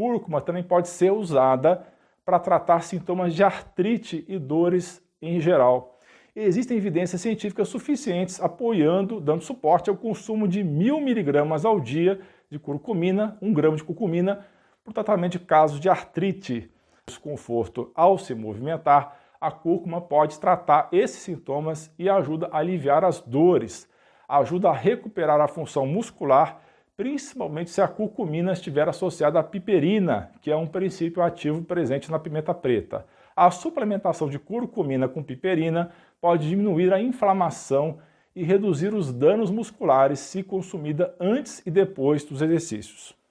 cúrcuma também pode ser usada para tratar sintomas de artrite e dores em geral. Existem evidências científicas suficientes apoiando, dando suporte ao consumo de mil miligramas ao dia de curcumina, um grama de curcumina, para o tratamento de casos de artrite. Desconforto ao se movimentar, a cúrcuma pode tratar esses sintomas e ajuda a aliviar as dores, ajuda a recuperar a função muscular principalmente se a curcumina estiver associada à piperina, que é um princípio ativo presente na pimenta preta. A suplementação de curcumina com piperina pode diminuir a inflamação e reduzir os danos musculares se consumida antes e depois dos exercícios.